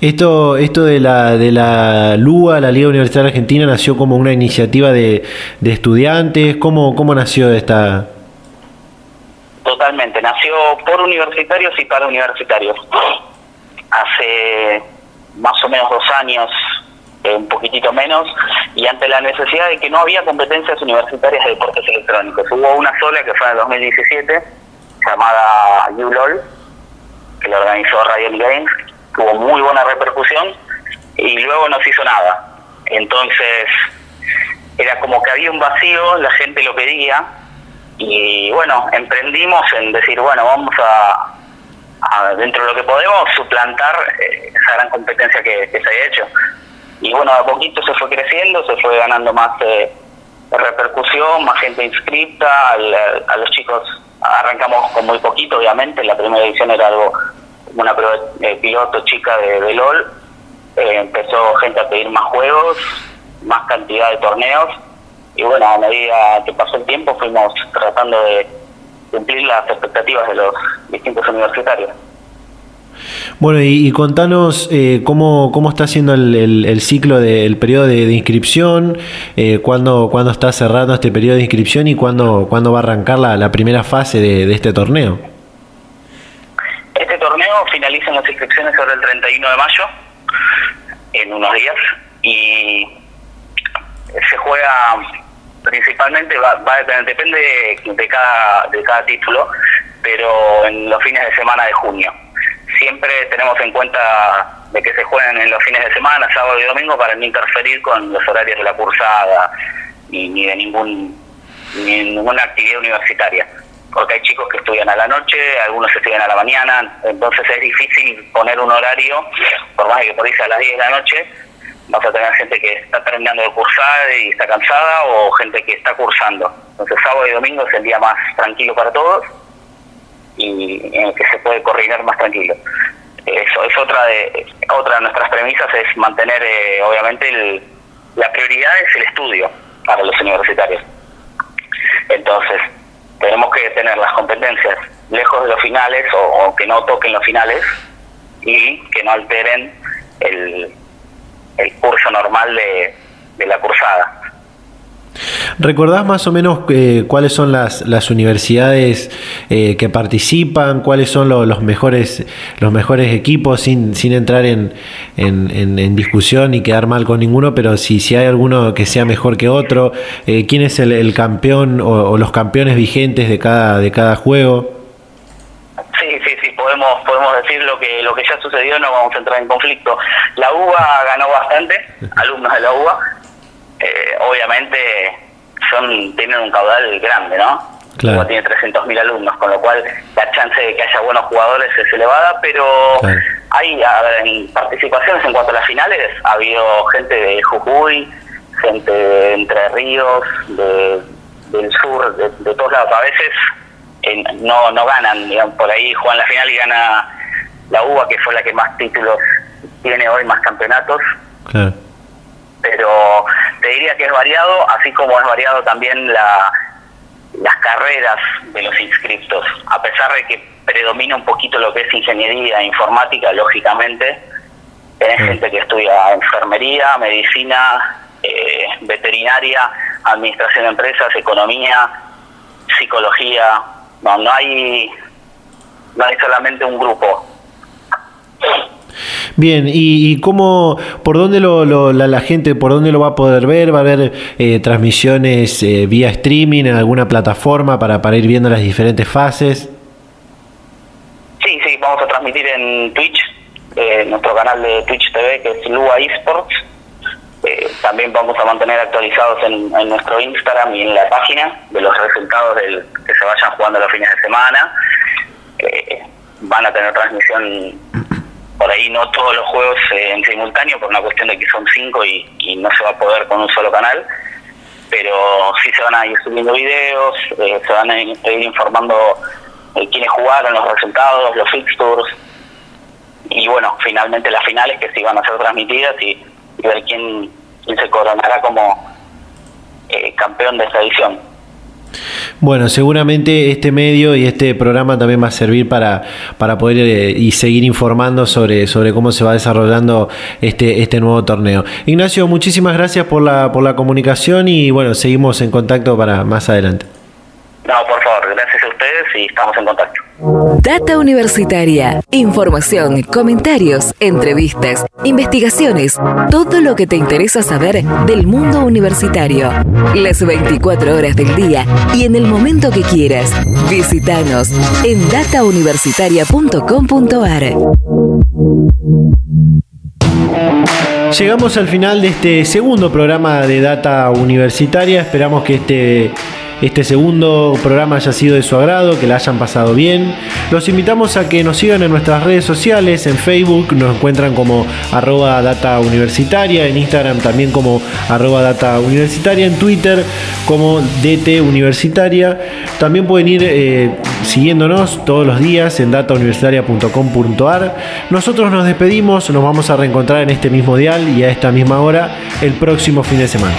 Esto, esto de la, de la LUA, la Liga Universitaria Argentina, nació como una iniciativa de, de estudiantes. ¿Cómo, ¿Cómo nació esta? Totalmente, nació por universitarios y para universitarios. Hace más o menos dos años, eh, un poquitito menos, y ante la necesidad de que no había competencias universitarias de deportes electrónicos. Hubo una sola que fue en el 2017, llamada ULOL, que la organizó Riot Games, tuvo muy buena repercusión y luego no se hizo nada. Entonces era como que había un vacío, la gente lo pedía y bueno, emprendimos en decir, bueno, vamos a, dentro de lo que podemos, suplantar eh, esa gran competencia que, se había hecho. Y bueno, a poquito se fue creciendo, se fue ganando más eh, repercusión, más gente inscrita, a los chicos arrancamos con muy poquito, obviamente, la primera edición era algo una prueba eh, piloto chica de, LOL, eh, empezó gente a pedir más juegos, más cantidad de torneos, y bueno, a medida que pasó el tiempo fuimos tratando de cumplir las expectativas de los distintos universitarios. Bueno, y, contanos eh, cómo, cómo está siendo el, ciclo del periodo de, inscripción, eh, cuándo, está cerrando este periodo de inscripción y cuándo, cuándo va a arrancar la primera fase de este torneo finalizan las inscripciones sobre el 31 de mayo, en unos días, y se juega principalmente, va, depende de, cada, de cada título, pero en los fines de semana de junio. Siempre tenemos en cuenta de que se jueguen en los fines de semana, sábado y domingo, para no interferir con los horarios de la cursada ni, ni de ningún, ni ninguna actividad universitaria. Porque hay chicos que estudian a la noche, algunos estudian a la mañana, entonces es difícil poner un horario, por más que por a las 10 de la noche, vas a tener gente que está terminando de cursar y está cansada o gente que está cursando. Entonces sábado y domingo es el día más tranquilo para todos y en el que se puede coordinar más tranquilo. Eso es otra de otra de nuestras premisas es mantener eh, obviamente el, la prioridad es el estudio para los universitarios. Entonces, tenemos que tener las competencias lejos de los finales o, que no toquen los finales y que no alteren el, el curso normal de, de la cursada. ¿Recordás más o menos eh, cuáles son las, las universidades eh, que participan, cuáles son los mejores los mejores equipos, sin, sin entrar en, en, discusión y quedar mal con ninguno, pero si, si hay alguno que sea mejor que otro, eh, quién es el, campeón o, los campeones vigentes de cada, de cada juego? Sí, sí, sí, podemos, podemos decir lo que, lo que ya sucedió, no vamos a entrar en conflicto. La UBA ganó bastante, alumnos de la UBA, obviamente son tienen un caudal grande, ¿no? Claro. tiene 300.000 alumnos, con lo cual la chance de que haya buenos jugadores es elevada, pero hay en participaciones en cuanto a las finales, ha habido gente de Jujuy, gente de Entre Ríos, del sur, de, todos lados. A veces no, no ganan, digamos, por ahí juegan la final y gana la UBA, que fue la que más títulos tiene hoy, más campeonatos. Claro pero te diría que es variado, así como es variado también la, las carreras de los inscriptos, a pesar de que predomina un poquito lo que es ingeniería, informática, lógicamente, tenés gente que estudia enfermería, medicina, eh, veterinaria, administración de empresas, economía, psicología, no, no hay, no hay solamente un grupo. Bien, ¿y, cómo, por dónde lo, la, gente, por dónde lo va a poder ver? ¿Va a haber eh, transmisiones eh, vía streaming en alguna plataforma para, para ir viendo las diferentes fases? Sí, sí, vamos a transmitir en Twitch, eh, nuestro canal de Twitch TV, que es Lua Esports. también vamos a mantener actualizados en, nuestro Instagram y en la página de los resultados del, que se vayan jugando los fines de semana. van a tener transmisión por ahí no todos los juegos eh, en simultáneo por una cuestión de que son cinco y, no se va a poder con un solo canal pero sí se van a ir subiendo videos eh, se van a ir, informando eh, quiénes jugaron los resultados los fixtures y bueno finalmente las finales que sí van a ser transmitidas y, ver quién, quién se coronará como campeón de esta edición bueno, seguramente este medio y este programa también va a servir para, para poder eh, y seguir informando sobre, sobre cómo se va desarrollando este, este nuevo torneo. Ignacio, muchísimas gracias por la, por la comunicación y bueno, seguimos en contacto para más adelante. No, por favor, gracias a ustedes y estamos en contacto. Data Universitaria. Información, comentarios, entrevistas, investigaciones, todo lo que te interesa saber del mundo universitario. Las 24 horas del día y en el momento que quieras. Visítanos en datauniversitaria.com.ar. Llegamos al final de este segundo programa de Data Universitaria. Esperamos que este este segundo programa haya sido de su agrado, que la hayan pasado bien. Los invitamos a que nos sigan en nuestras redes sociales, en Facebook nos encuentran como arroba data universitaria, en Instagram también como arroba data universitaria, en Twitter como DT universitaria. También pueden ir eh, siguiéndonos todos los días en datauniversitaria.com.ar. Nosotros nos despedimos, nos vamos a reencontrar en este mismo dial y a esta misma hora el próximo fin de semana.